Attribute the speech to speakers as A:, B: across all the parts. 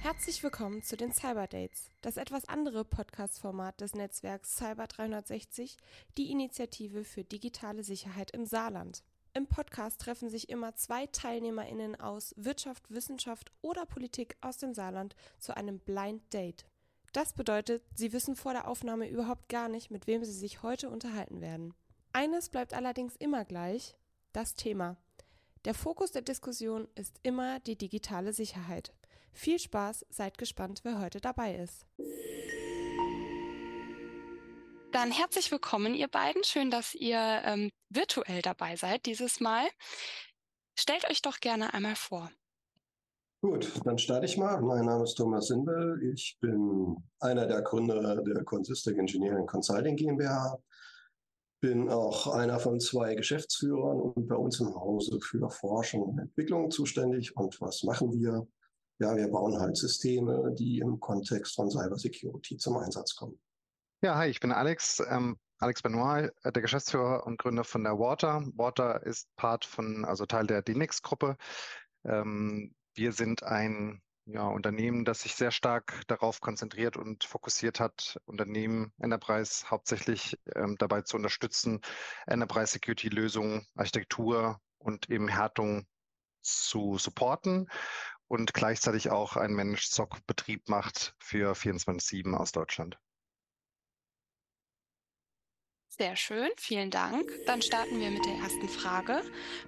A: Herzlich willkommen zu den Cyber Dates, das etwas andere Podcast-Format des Netzwerks Cyber 360, die Initiative für digitale Sicherheit im Saarland. Im Podcast treffen sich immer zwei TeilnehmerInnen aus Wirtschaft, Wissenschaft oder Politik aus dem Saarland zu einem Blind Date. Das bedeutet, sie wissen vor der Aufnahme überhaupt gar nicht, mit wem sie sich heute unterhalten werden. Eines bleibt allerdings immer gleich, das Thema. Der Fokus der Diskussion ist immer die digitale Sicherheit. Viel Spaß, seid gespannt, wer heute dabei ist. Dann herzlich willkommen, ihr beiden. Schön, dass ihr ähm, virtuell dabei seid dieses Mal. Stellt euch doch gerne einmal vor.
B: Gut, dann starte ich mal. Mein Name ist Thomas Sinbel. Ich bin einer der Gründer der Consistic Engineering Consulting GmbH. Bin auch einer von zwei Geschäftsführern und bei uns im Hause für Forschung und Entwicklung zuständig. Und was machen wir? Ja, wir bauen halt Systeme, die im Kontext von Cybersecurity zum Einsatz kommen.
C: Ja, hi, ich bin Alex, ähm, Alex Benoit, äh, der Geschäftsführer und Gründer von der Water. Water ist Part von, also Teil der DNX-Gruppe. Ähm, wir sind ein ja, Unternehmen, das sich sehr stark darauf konzentriert und fokussiert hat, Unternehmen Enterprise hauptsächlich ähm, dabei zu unterstützen, Enterprise Security Lösungen, Architektur und eben Härtung zu supporten und gleichzeitig auch einen Managed SOC Betrieb macht für 24-7 aus Deutschland.
A: Sehr schön, vielen Dank. Dann starten wir mit der ersten Frage.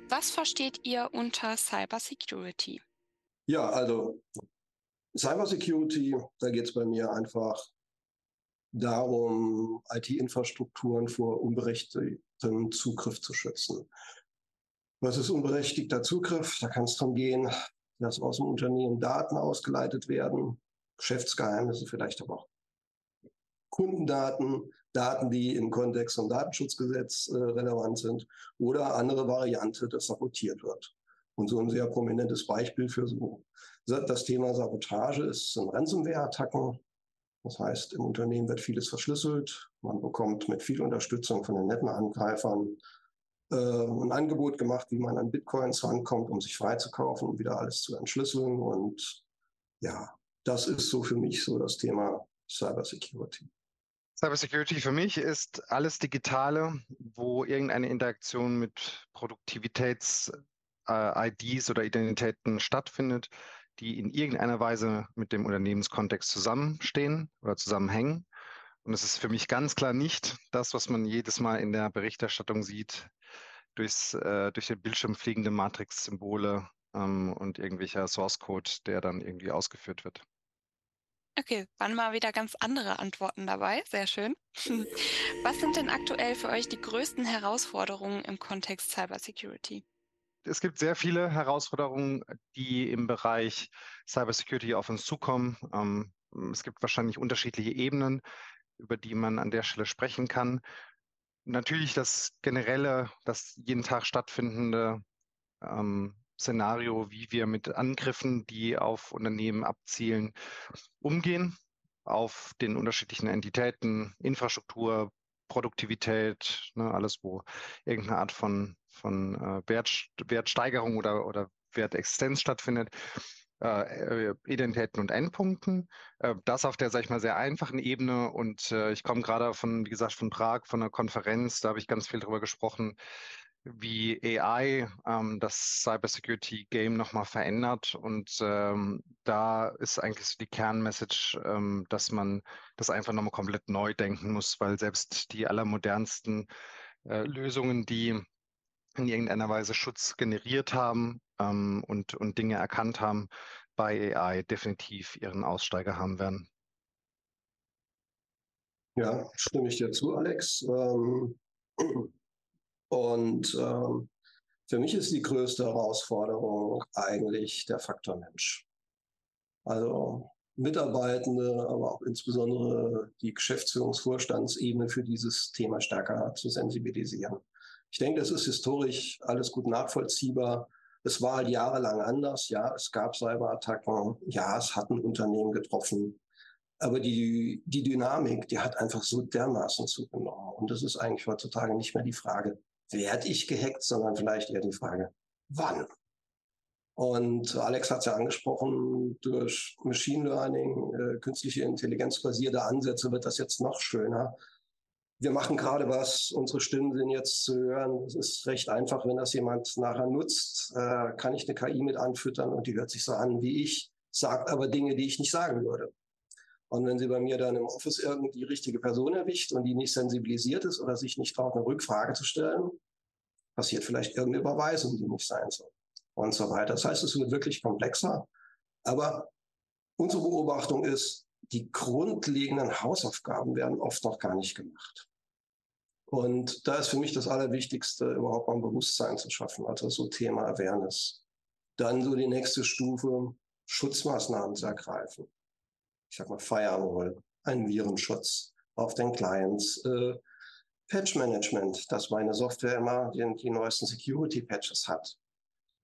A: Was versteht ihr unter Cybersecurity?
B: Ja, also Cybersecurity, da geht es bei mir einfach darum, IT-Infrastrukturen vor unberechtigtem Zugriff zu schützen. Was ist unberechtigter Zugriff? Da kann es darum gehen, dass aus dem Unternehmen Daten ausgeleitet werden, Geschäftsgeheimnisse vielleicht aber auch Kundendaten, Daten, die im Kontext vom Datenschutzgesetz äh, relevant sind oder andere Variante, dass sabotiert wird. Und so ein sehr prominentes Beispiel für so das Thema Sabotage ist sind Ransomware-Attacken. Das heißt, im Unternehmen wird vieles verschlüsselt. Man bekommt mit viel Unterstützung von den netten Angreifern äh, ein Angebot gemacht, wie man an Bitcoins rankommt, um sich freizukaufen und wieder alles zu entschlüsseln. Und ja, das ist so für mich so das Thema Cybersecurity.
C: Cybersecurity für mich ist alles Digitale, wo irgendeine Interaktion mit Produktivitäts-IDs äh, oder Identitäten stattfindet, die in irgendeiner Weise mit dem Unternehmenskontext zusammenstehen oder zusammenhängen. Und es ist für mich ganz klar nicht das, was man jedes Mal in der Berichterstattung sieht, durchs, äh, durch den Bildschirm fliegende Matrix-Symbole ähm, und irgendwelcher Source-Code, der dann irgendwie ausgeführt wird.
A: Okay, waren mal wieder ganz andere Antworten dabei. Sehr schön. Was sind denn aktuell für euch die größten Herausforderungen im Kontext Cybersecurity?
C: Es gibt sehr viele Herausforderungen, die im Bereich Cybersecurity auf uns zukommen. Ähm, es gibt wahrscheinlich unterschiedliche Ebenen, über die man an der Stelle sprechen kann. Natürlich das generelle, das jeden Tag stattfindende ähm, Szenario, wie wir mit Angriffen, die auf Unternehmen abzielen, umgehen, auf den unterschiedlichen Entitäten, Infrastruktur, Produktivität, ne, alles, wo irgendeine Art von, von äh, Wert, Wertsteigerung oder, oder Wertexistenz stattfindet. Äh, äh, Identitäten und Endpunkten. Äh, das auf der, sag ich mal, sehr einfachen Ebene. Und äh, ich komme gerade von, wie gesagt, von Prag, von einer Konferenz, da habe ich ganz viel drüber gesprochen, wie AI ähm, das Cybersecurity-Game nochmal verändert. Und ähm, da ist eigentlich so die Kernmessage, ähm, dass man das einfach nochmal komplett neu denken muss, weil selbst die allermodernsten äh, Lösungen, die in irgendeiner Weise Schutz generiert haben ähm, und, und Dinge erkannt haben, bei AI definitiv ihren Aussteiger haben werden.
B: Ja, stimme ich dir zu, Alex. Ähm, und ähm, für mich ist die größte Herausforderung eigentlich der Faktor Mensch. Also Mitarbeitende, aber auch insbesondere die Geschäftsführungsvorstandsebene für dieses Thema stärker zu sensibilisieren. Ich denke, das ist historisch alles gut nachvollziehbar. Es war halt jahrelang anders. Ja, es gab Cyberattacken. Ja, es hat ein Unternehmen getroffen. Aber die, die Dynamik, die hat einfach so dermaßen zugenommen. Und das ist eigentlich heutzutage nicht mehr die Frage, werde ich gehackt, sondern vielleicht eher die Frage, wann? Und Alex hat es ja angesprochen, durch Machine Learning, äh, künstliche Intelligenz basierte Ansätze wird das jetzt noch schöner. Wir machen gerade was, unsere Stimmen sind jetzt zu hören. Es ist recht einfach, wenn das jemand nachher nutzt, äh, kann ich eine KI mit anfüttern und die hört sich so an wie ich, sagt aber Dinge, die ich nicht sagen würde. Und wenn sie bei mir dann im Office irgendwie die richtige Person erwischt und die nicht sensibilisiert ist oder sich nicht traut, eine Rückfrage zu stellen, passiert vielleicht irgendeine Überweisung, die nicht sein soll und so weiter. Das heißt, es wird wirklich komplexer. Aber unsere Beobachtung ist, die grundlegenden Hausaufgaben werden oft noch gar nicht gemacht. Und da ist für mich das Allerwichtigste, überhaupt mal ein Bewusstsein zu schaffen, also so Thema Awareness. Dann so die nächste Stufe, Schutzmaßnahmen zu ergreifen ich sag mal Firewall, einen Virenschutz auf den Clients, äh, Patch Management, dass meine Software immer die, die neuesten Security Patches hat.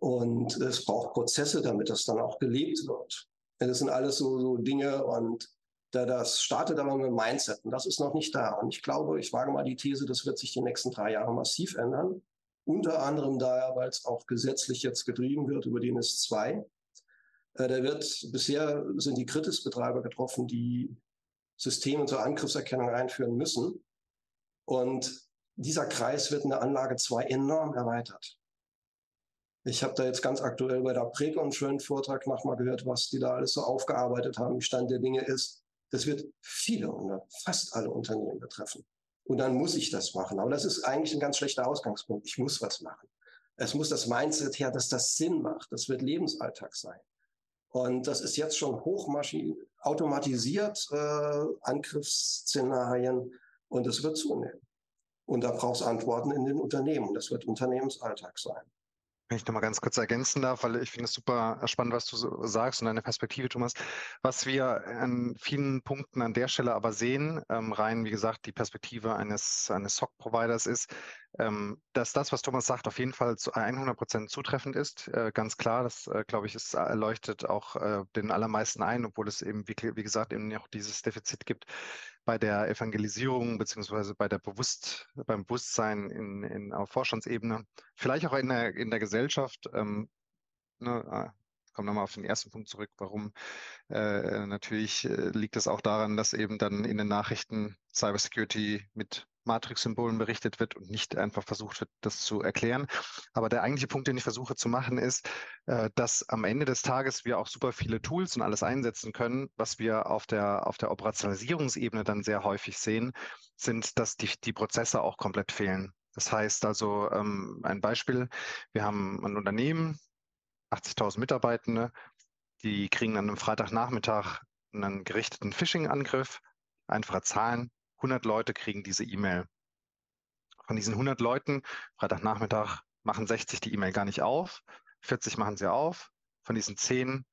B: Und es braucht Prozesse, damit das dann auch gelebt wird. Das sind alles so, so Dinge und da das startet aber mit dem Mindset und das ist noch nicht da. Und ich glaube, ich wage mal die These, das wird sich die nächsten drei Jahre massiv ändern. Unter anderem daher, weil es auch gesetzlich jetzt getrieben wird über die NIS 2. Äh, der wird, bisher sind die Kritisbetreiber getroffen, die Systeme zur Angriffserkennung einführen müssen. Und dieser Kreis wird in der Anlage 2 enorm erweitert. Ich habe da jetzt ganz aktuell bei der Prego einen schönen Vortrag nochmal gehört, was die da alles so aufgearbeitet haben, wie Stand der Dinge ist. Das wird viele, fast alle Unternehmen betreffen. Und dann muss ich das machen. Aber das ist eigentlich ein ganz schlechter Ausgangspunkt. Ich muss was machen. Es muss das Mindset her, dass das Sinn macht. Das wird Lebensalltag sein. Und das ist jetzt schon hochmaschin automatisiert, äh, Angriffsszenarien. Und es wird zunehmen. Und da braucht es Antworten in den Unternehmen. Das wird Unternehmensalltag sein.
C: Wenn ich nochmal ganz kurz ergänzen darf, weil ich finde es super spannend, was du sagst und deine Perspektive, Thomas. Was wir an vielen Punkten an der Stelle aber sehen, ähm, rein, wie gesagt, die Perspektive eines, eines SOC-Providers ist, ähm, dass das, was Thomas sagt, auf jeden Fall zu 100 Prozent zutreffend ist. Äh, ganz klar, das, äh, glaube ich, ist, erleuchtet auch äh, den allermeisten ein, obwohl es eben, wie, wie gesagt, eben noch dieses Defizit gibt bei der Evangelisierung beziehungsweise bei der Bewusst, beim Bewusstsein in, in, auf Vorstandsebene, vielleicht auch in der, in der Gesellschaft. Ähm, ne, ah, komme nochmal auf den ersten Punkt zurück, warum äh, natürlich äh, liegt es auch daran, dass eben dann in den Nachrichten Cybersecurity mit Matrix-Symbolen berichtet wird und nicht einfach versucht wird, das zu erklären. Aber der eigentliche Punkt, den ich versuche zu machen, ist, äh, dass am Ende des Tages wir auch super viele Tools und alles einsetzen können. Was wir auf der, auf der Operationalisierungsebene dann sehr häufig sehen, sind, dass die, die Prozesse auch komplett fehlen. Das heißt also, ähm, ein Beispiel, wir haben ein Unternehmen, 80.000 Mitarbeitende, die kriegen dann am Freitagnachmittag einen gerichteten Phishing-Angriff, einfache Zahlen, 100 Leute kriegen diese E-Mail. Von diesen 100 Leuten, Freitagnachmittag, machen 60 die E-Mail gar nicht auf, 40 machen sie auf. Von diesen 10,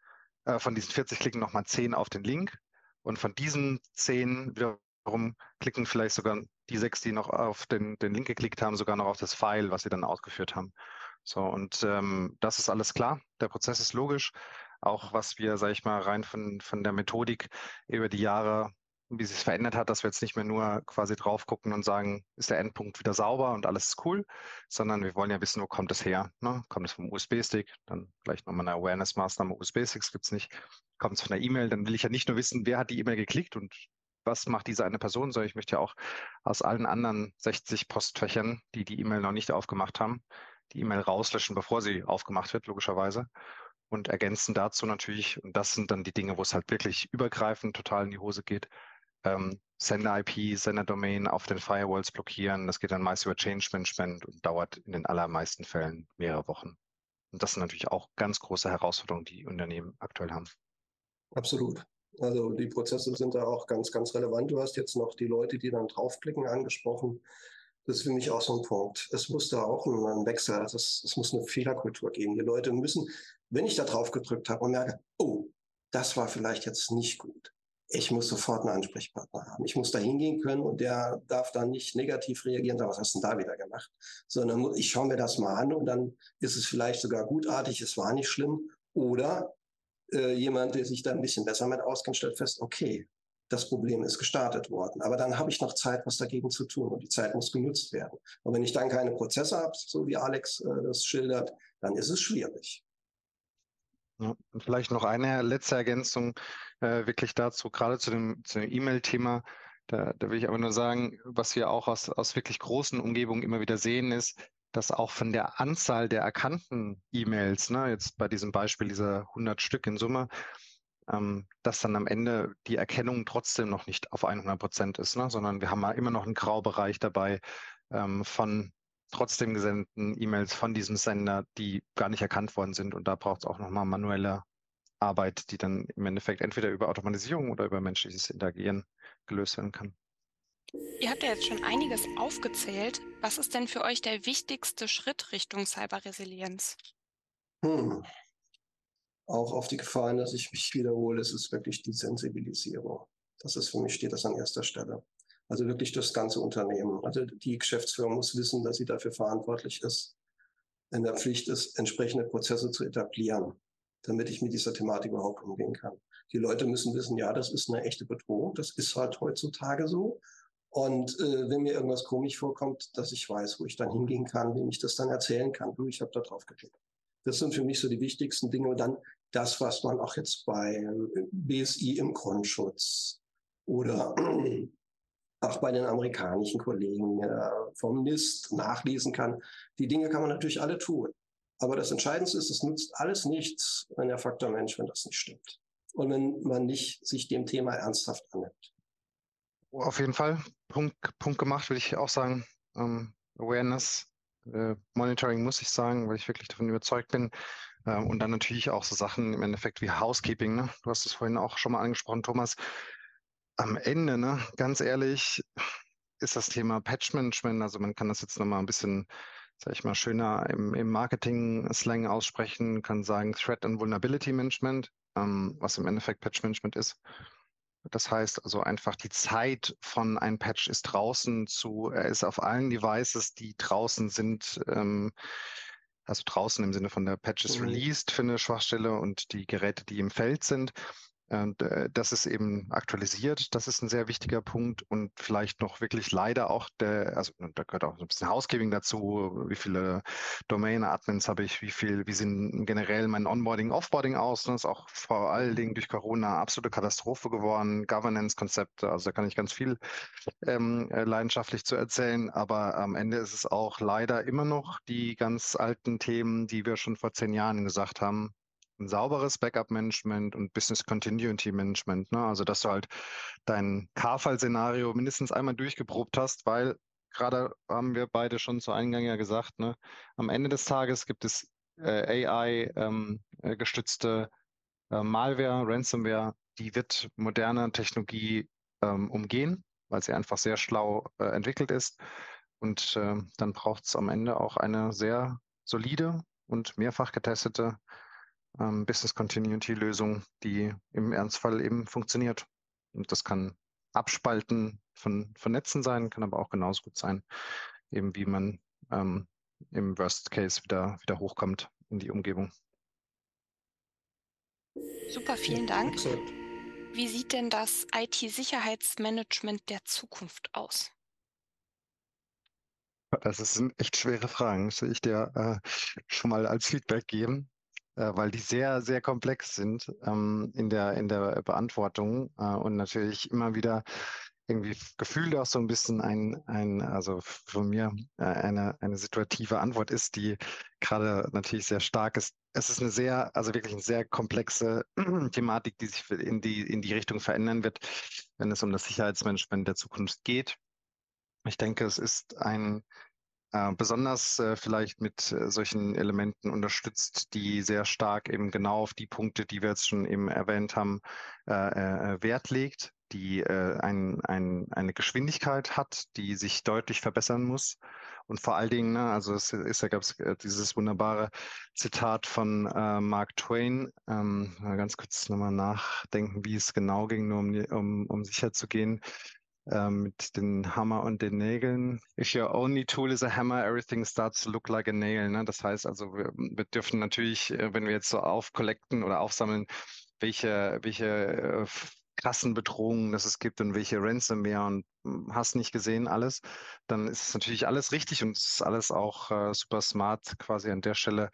C: äh, von diesen 40 klicken nochmal 10 auf den Link. Und von diesen 10 wiederum klicken vielleicht sogar die sechs, die noch auf den, den Link geklickt haben, sogar noch auf das File, was sie dann ausgeführt haben. So, und ähm, das ist alles klar. Der Prozess ist logisch. Auch was wir, sage ich mal, rein von, von der Methodik über die Jahre wie sich es verändert hat, dass wir jetzt nicht mehr nur quasi drauf gucken und sagen, ist der Endpunkt wieder sauber und alles ist cool, sondern wir wollen ja wissen, wo kommt es her? Ne? Kommt es vom USB-Stick? Dann vielleicht nochmal eine Awareness-Maßnahme, USB-Sticks gibt es nicht. Kommt es von der E-Mail? Dann will ich ja nicht nur wissen, wer hat die E-Mail geklickt und was macht diese eine Person, sondern ich möchte ja auch aus allen anderen 60 Postfächern, die die E-Mail noch nicht aufgemacht haben, die E-Mail rauslöschen, bevor sie aufgemacht wird, logischerweise und ergänzen dazu natürlich, und das sind dann die Dinge, wo es halt wirklich übergreifend total in die Hose geht, ähm, Sender-IP, Sender-Domain auf den Firewalls blockieren. Das geht dann meist über Change Management und dauert in den allermeisten Fällen mehrere Wochen. Und das sind natürlich auch ganz große Herausforderungen, die Unternehmen aktuell haben.
B: Absolut. Also die Prozesse sind da auch ganz, ganz relevant. Du hast jetzt noch die Leute, die dann draufklicken, angesprochen. Das ist für mich auch so ein Punkt. Es muss da auch ein Wechsel, also es, es muss eine Fehlerkultur geben. Die Leute müssen, wenn ich da drauf gedrückt habe und merke, oh, das war vielleicht jetzt nicht gut, ich muss sofort einen Ansprechpartner haben. Ich muss da hingehen können und der darf dann nicht negativ reagieren, was hast du denn da wieder gemacht? Sondern ich schaue mir das mal an und dann ist es vielleicht sogar gutartig, es war nicht schlimm. Oder äh, jemand, der sich da ein bisschen besser mit auskennt, stellt fest, okay, das Problem ist gestartet worden. Aber dann habe ich noch Zeit, was dagegen zu tun und die Zeit muss genutzt werden. Und wenn ich dann keine Prozesse habe, so wie Alex äh, das schildert, dann ist es schwierig.
C: Ja, vielleicht noch eine letzte Ergänzung äh, wirklich dazu, gerade zu dem, E-Mail-Thema. Da, da will ich aber nur sagen, was wir auch aus, aus wirklich großen Umgebungen immer wieder sehen, ist, dass auch von der Anzahl der erkannten E-Mails, ne, jetzt bei diesem Beispiel dieser 100 Stück in Summe, ähm, dass dann am Ende die Erkennung trotzdem noch nicht auf 100 Prozent ist, ne, sondern wir haben immer noch einen Graubereich dabei ähm, von trotzdem gesendeten E-Mails von diesem Sender, die gar nicht erkannt worden sind. Und da braucht es auch nochmal manuelle Arbeit, die dann im Endeffekt entweder über Automatisierung oder über menschliches Interagieren gelöst werden kann.
A: Ihr habt ja jetzt schon einiges aufgezählt. Was ist denn für euch der wichtigste Schritt Richtung Cyberresilienz?
B: Hm. Auch auf die Gefahren, dass ich mich wiederhole, ist es wirklich die Sensibilisierung. Das ist für mich, steht das an erster Stelle. Also wirklich das ganze Unternehmen. Also die Geschäftsführung muss wissen, dass sie dafür verantwortlich ist, in der Pflicht ist, entsprechende Prozesse zu etablieren, damit ich mit dieser Thematik überhaupt umgehen kann. Die Leute müssen wissen, ja, das ist eine echte Bedrohung. Das ist halt heutzutage so. Und äh, wenn mir irgendwas komisch vorkommt, dass ich weiß, wo ich dann hingehen kann, wem ich das dann erzählen kann. Du, ich habe da drauf geklickt. Das sind für mich so die wichtigsten Dinge. Und dann das, was man auch jetzt bei äh, BSI im Grundschutz oder auch bei den amerikanischen Kollegen äh, vom NIST nachlesen kann. Die Dinge kann man natürlich alle tun. Aber das Entscheidendste ist, es nutzt alles nichts, wenn der Faktor Mensch, wenn das nicht stimmt. Und wenn man nicht sich dem Thema ernsthaft annimmt.
C: Auf jeden Fall. Punkt, Punkt gemacht, würde ich auch sagen. Ähm, Awareness, äh, Monitoring muss ich sagen, weil ich wirklich davon überzeugt bin. Äh, und dann natürlich auch so Sachen im Endeffekt wie Housekeeping. Ne? Du hast es vorhin auch schon mal angesprochen, Thomas. Am Ende, ne, ganz ehrlich, ist das Thema Patch-Management, also man kann das jetzt nochmal ein bisschen, sag ich mal, schöner im, im Marketing-Slang aussprechen, kann sagen Threat and Vulnerability Management, ähm, was im Endeffekt Patch-Management ist. Das heißt also einfach die Zeit von ein Patch ist draußen zu, er ist auf allen Devices, die draußen sind, ähm, also draußen im Sinne von der Patch ist mhm. released für eine Schwachstelle und die Geräte, die im Feld sind. Und äh, das ist eben aktualisiert. Das ist ein sehr wichtiger Punkt und vielleicht noch wirklich leider auch der, also da gehört auch ein bisschen Housekeeping dazu. Wie viele Domain-Admins habe ich? Wie viel, wie sind generell mein Onboarding, Offboarding aus? Das ist auch vor allen Dingen durch Corona absolute Katastrophe geworden. Governance-Konzepte, also da kann ich ganz viel ähm, äh, leidenschaftlich zu erzählen. Aber am Ende ist es auch leider immer noch die ganz alten Themen, die wir schon vor zehn Jahren gesagt haben ein sauberes Backup-Management und Business Continuity Management. Ne? Also, dass du halt dein K-Fall-Szenario mindestens einmal durchgeprobt hast, weil gerade haben wir beide schon zu Eingang ja gesagt, ne? am Ende des Tages gibt es äh, AI-gestützte ähm, äh, Malware, Ransomware, die wird moderne Technologie ähm, umgehen, weil sie einfach sehr schlau äh, entwickelt ist. Und äh, dann braucht es am Ende auch eine sehr solide und mehrfach getestete ähm, Business Continuity Lösung, die im Ernstfall eben funktioniert. Und das kann Abspalten von, von Netzen sein, kann aber auch genauso gut sein, eben wie man ähm, im Worst Case wieder, wieder hochkommt in die Umgebung.
A: Super, vielen Dank. Wie sieht denn das IT-Sicherheitsmanagement der Zukunft aus?
C: Das sind echt schwere Fragen, das will ich dir äh, schon mal als Feedback geben weil die sehr, sehr komplex sind ähm, in, der, in der Beantwortung äh, und natürlich immer wieder irgendwie gefühlt auch so ein bisschen ein, ein also von mir äh, eine, eine situative Antwort ist, die gerade natürlich sehr stark ist. Es ist eine sehr, also wirklich eine sehr komplexe Thematik, die sich in die, in die Richtung verändern wird, wenn es um das Sicherheitsmanagement der Zukunft geht. Ich denke, es ist ein äh, besonders äh, vielleicht mit äh, solchen Elementen unterstützt, die sehr stark eben genau auf die Punkte, die wir jetzt schon eben erwähnt haben, äh, äh, Wert legt, die ein, ein, eine Geschwindigkeit hat, die sich deutlich verbessern muss. Und vor allen Dingen, ne, also es ist, da gab es dieses wunderbare Zitat von Mark Twain, ähm, ganz kurz nochmal nachdenken, wie es genau ging, nur um, um, um sicher zu gehen äh, mit den Hammer und den Nägeln. If your only tool is a hammer, everything starts to look like a nail. Ne? Das heißt also, wir, wir dürfen natürlich, äh, wenn wir jetzt so aufkollekten oder aufsammeln, welche, welche äh, krassen Bedrohungen, dass es gibt und welche Ransomware und hm, hast nicht gesehen alles, dann ist es natürlich alles richtig und es ist alles auch äh, super smart, quasi an der Stelle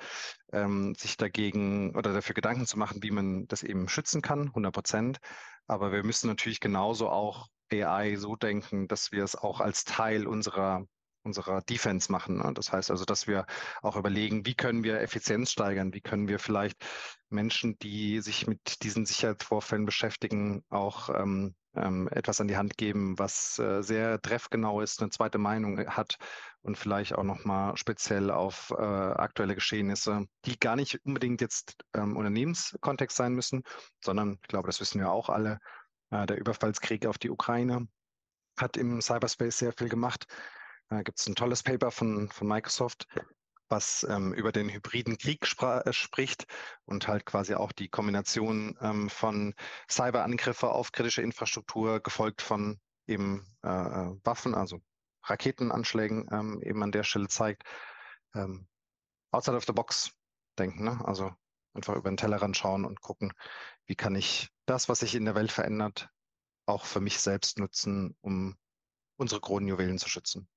C: ähm, sich dagegen oder dafür Gedanken zu machen, wie man das eben schützen kann, 100 Prozent. Aber wir müssen natürlich genauso auch AI so denken, dass wir es auch als Teil unserer unserer Defense machen. Ne? Das heißt also, dass wir auch überlegen, wie können wir Effizienz steigern, wie können wir vielleicht Menschen, die sich mit diesen Sicherheitsvorfällen beschäftigen, auch ähm, ähm, etwas an die Hand geben, was äh, sehr treffgenau ist, eine zweite Meinung hat und vielleicht auch nochmal speziell auf äh, aktuelle Geschehnisse, die gar nicht unbedingt jetzt ähm, Unternehmenskontext sein müssen, sondern ich glaube, das wissen wir auch alle, der Überfallskrieg auf die Ukraine hat im Cyberspace sehr viel gemacht. Da gibt es ein tolles Paper von, von Microsoft, was ähm, über den hybriden Krieg äh, spricht und halt quasi auch die Kombination ähm, von Cyberangriffe auf kritische Infrastruktur, gefolgt von eben äh, äh, Waffen, also Raketenanschlägen ähm, eben an der Stelle zeigt. Ähm, outside of the box denken, ne? also einfach über den Tellerrand schauen und gucken, wie kann ich das, was sich in der Welt verändert, auch für mich selbst nutzen, um unsere Kronjuwelen zu schützen.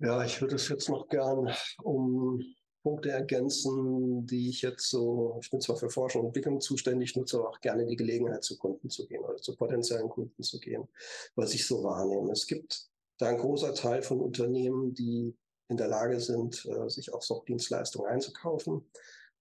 B: Ja, ich würde es jetzt noch gern um Punkte ergänzen, die ich jetzt so, ich bin zwar für Forschung und Entwicklung zuständig, nutze aber auch gerne die Gelegenheit, zu Kunden zu gehen oder zu potenziellen Kunden zu gehen, was ich so wahrnehme. Es gibt da ein großer Teil von Unternehmen, die in der Lage sind, äh, sich auch SOC-Dienstleistungen einzukaufen.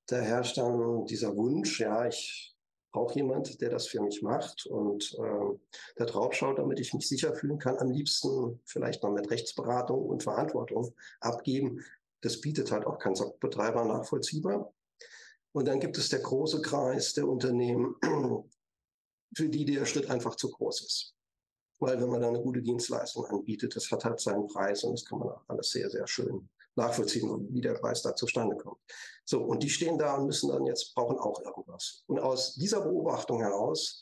B: Da herrscht dann dieser Wunsch, ja, ich brauche jemand, der das für mich macht und äh, da drauf schaut, damit ich mich sicher fühlen kann. Am liebsten vielleicht noch mit Rechtsberatung und Verantwortung abgeben. Das bietet halt auch kein Betreiber nachvollziehbar. Und dann gibt es der große Kreis der Unternehmen, für die der Schritt einfach zu groß ist. Weil wenn man da eine gute Dienstleistung anbietet, das hat halt seinen Preis und das kann man auch alles sehr, sehr schön nachvollziehen, wie der Preis da zustande kommt. So, und die stehen da und müssen dann jetzt, brauchen auch irgendwas. Und aus dieser Beobachtung heraus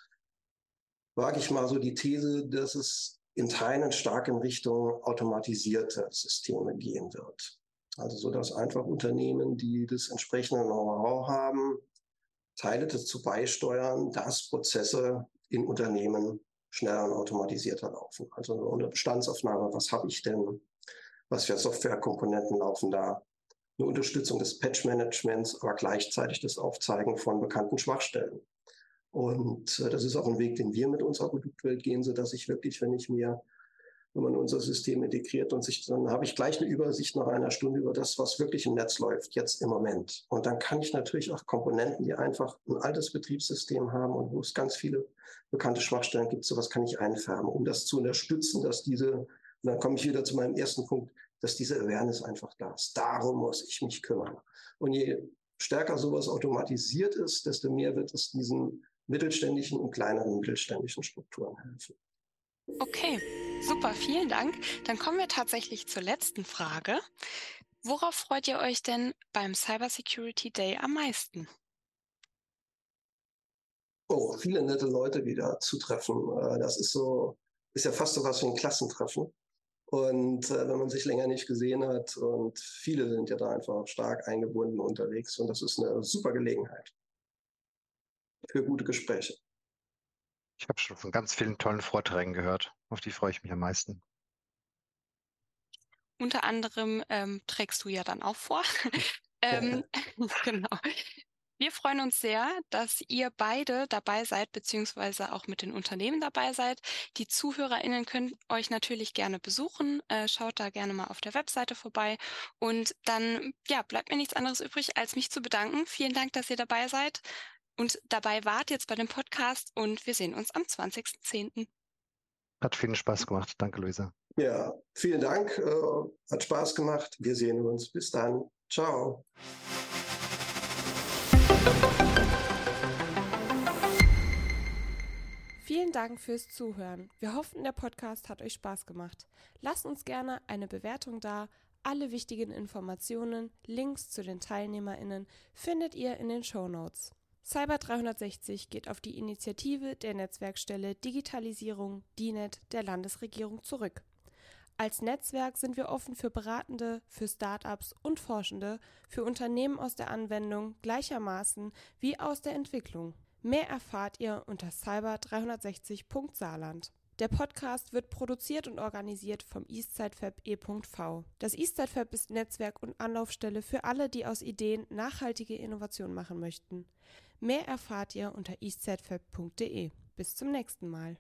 B: wage ich mal so die These, dass es in Teilen stark in Richtung automatisierte Systeme gehen wird. Also so, dass einfach Unternehmen, die das entsprechende Know-how haben, Teile dazu beisteuern, dass Prozesse in Unternehmen schneller und automatisierter laufen. Also eine Bestandsaufnahme, was habe ich denn was für Softwarekomponenten laufen da. Eine Unterstützung des Patch-Managements, aber gleichzeitig das Aufzeigen von bekannten Schwachstellen. Und äh, das ist auch ein Weg, den wir mit unserer Produktwelt gehen, so dass ich wirklich, wenn ich mir, wenn man unser System integriert und sich, dann habe ich gleich eine Übersicht nach einer Stunde über das, was wirklich im Netz läuft, jetzt im Moment. Und dann kann ich natürlich auch Komponenten, die einfach ein altes Betriebssystem haben und wo es ganz viele bekannte Schwachstellen gibt, sowas kann ich einfärben, um das zu unterstützen, dass diese und dann komme ich wieder zu meinem ersten Punkt, dass diese Awareness einfach da ist. Darum muss ich mich kümmern. Und je stärker sowas automatisiert ist, desto mehr wird es diesen mittelständischen und kleineren mittelständischen Strukturen helfen.
A: Okay, super, vielen Dank. Dann kommen wir tatsächlich zur letzten Frage. Worauf freut ihr euch denn beim Cybersecurity Day am meisten?
B: Oh, viele nette Leute wieder zu treffen. Äh, das ist so, ist ja fast so was wie ein Klassentreffen. Und äh, wenn man sich länger nicht gesehen hat und viele sind ja da einfach stark eingebunden unterwegs und das ist eine super Gelegenheit für gute Gespräche.
C: Ich habe schon von ganz vielen tollen Vorträgen gehört. Auf die freue ich mich am meisten.
A: Unter anderem ähm, trägst du ja dann auch vor. ähm, genau. Wir freuen uns sehr, dass ihr beide dabei seid, beziehungsweise auch mit den Unternehmen dabei seid. Die ZuhörerInnen können euch natürlich gerne besuchen. Äh, schaut da gerne mal auf der Webseite vorbei. Und dann, ja, bleibt mir nichts anderes übrig, als mich zu bedanken. Vielen Dank, dass ihr dabei seid und dabei wart jetzt bei dem Podcast und wir sehen uns am 20.10.
C: Hat vielen Spaß gemacht. Danke, Luisa.
B: Ja, vielen Dank. Äh, hat Spaß gemacht. Wir sehen uns. Bis dann. Ciao.
A: Vielen Dank fürs Zuhören. Wir hoffen, der Podcast hat euch Spaß gemacht. Lasst uns gerne eine Bewertung da. Alle wichtigen Informationen, Links zu den TeilnehmerInnen findet ihr in den Show Notes. Cyber 360 geht auf die Initiative der Netzwerkstelle Digitalisierung DINET der Landesregierung zurück. Als Netzwerk sind wir offen für Beratende, für Startups und Forschende, für Unternehmen aus der Anwendung gleichermaßen wie aus der Entwicklung. Mehr erfahrt ihr unter cyber360.saarland. Der Podcast wird produziert und organisiert vom Eastside Fab e.v. Das Eastside Fab ist Netzwerk und Anlaufstelle für alle, die aus Ideen nachhaltige Innovation machen möchten. Mehr erfahrt ihr unter eastsidefab.de. Bis zum nächsten Mal.